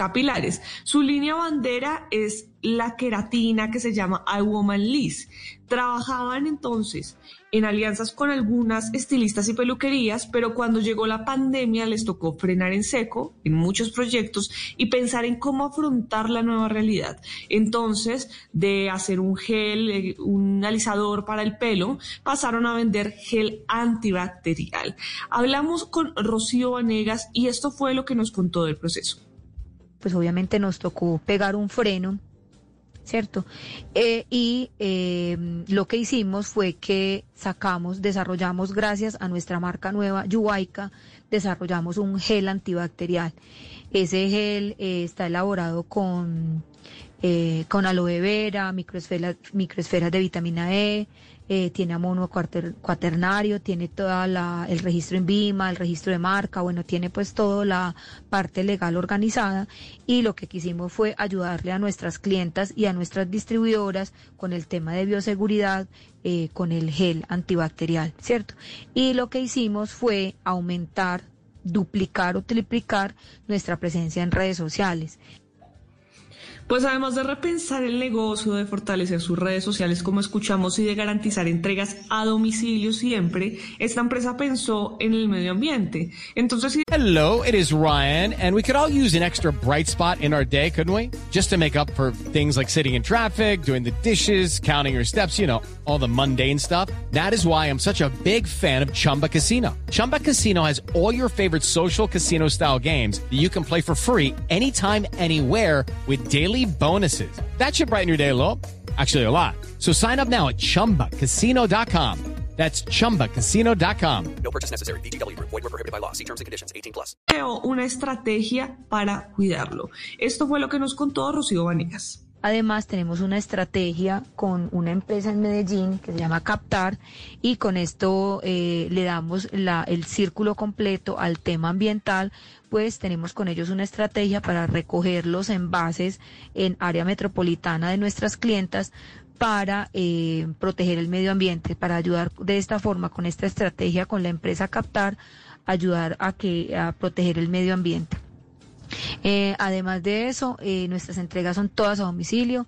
capilares. Su línea bandera es la queratina que se llama iWoman Liz. Trabajaban entonces en alianzas con algunas estilistas y peluquerías, pero cuando llegó la pandemia les tocó frenar en seco en muchos proyectos y pensar en cómo afrontar la nueva realidad. Entonces, de hacer un gel, eh, un alisador para el pelo, pasaron a vender gel antibacterial. Hablamos con Rocío Vanegas y esto fue lo que nos contó del proceso. Pues obviamente nos tocó pegar un freno, ¿cierto? Eh, y eh, lo que hicimos fue que sacamos, desarrollamos, gracias a nuestra marca nueva, Yuaica, desarrollamos un gel antibacterial. Ese gel eh, está elaborado con, eh, con aloe vera, microesferas, microesferas de vitamina E, eh, tiene amono cuater- cuaternario, tiene toda el registro en BIMA, el registro de marca, bueno, tiene pues toda la parte legal organizada y lo que quisimos fue ayudarle a nuestras clientas y a nuestras distribuidoras con el tema de bioseguridad, eh, con el gel antibacterial, ¿cierto? Y lo que hicimos fue aumentar, duplicar o triplicar nuestra presencia en redes sociales. Pues además de repensar el negocio, de fortalecer sus redes sociales como escuchamos y de garantizar entregas a domicilio siempre, esta empresa pensó en el medio ambiente. Entonces, Hello, it is Ryan, and we could all use an extra bright spot in our day, couldn't we? Just to make up for things like sitting in traffic, doing the dishes, counting your steps, you know, all the mundane stuff. That is why I'm such a big fan of Chumba Casino. Chumba Casino has all your favorite social casino style games that you can play for free anytime, anywhere with daily bonuses. That should brighten your day a little. Actually, a lot. So sign up now at chumbacasino.com. That's chumbacasino.com. No purchase necessary. BGW. Void were prohibited by law. See terms and conditions. 18 plus. creó una estrategia para cuidarlo. Esto fue lo que nos contó Rocío Vanegas. Además, tenemos una estrategia con una empresa en Medellín que se llama Captar y con esto eh, le damos el círculo completo al tema ambiental, pues tenemos con ellos una estrategia para recoger los envases en área metropolitana de nuestras clientas para eh, proteger el medio ambiente, para ayudar de esta forma con esta estrategia con la empresa Captar, ayudar a que a proteger el medio ambiente. Eh, además de eso, eh, nuestras entregas son todas a domicilio.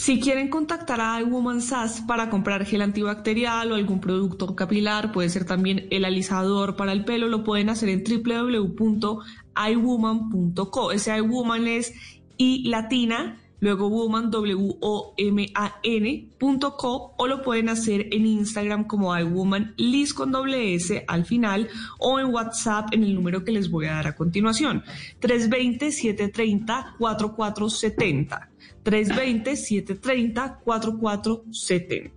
Si quieren contactar a iWoman SAS para comprar gel antibacterial o algún producto capilar, puede ser también el alisador para el pelo, lo pueden hacer en www.iwoman.co. Ese iWoman es I latina, luego woman, W-O-M-A-N, co, o lo pueden hacer en Instagram como iWoman, Liz con doble S al final, o en WhatsApp en el número que les voy a dar a continuación, 320-730-4470. 320-730-4470.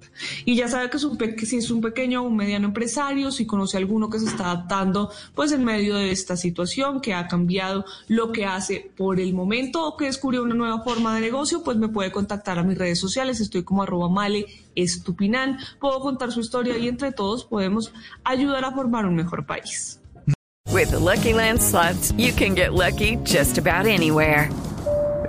Y ya sabe que, si es un pequeño o un mediano empresario, si conoce a alguno que se está adaptando, pues en medio de esta situación, que ha cambiado lo que hace por el momento o que descubrió una nueva forma de negocio, pues me puede contactar a mis redes sociales. Estoy como arroba male estupinan. Puedo contar su historia y entre todos podemos ayudar a formar un mejor país. With the Lucky Land slots, you can get lucky just about anywhere.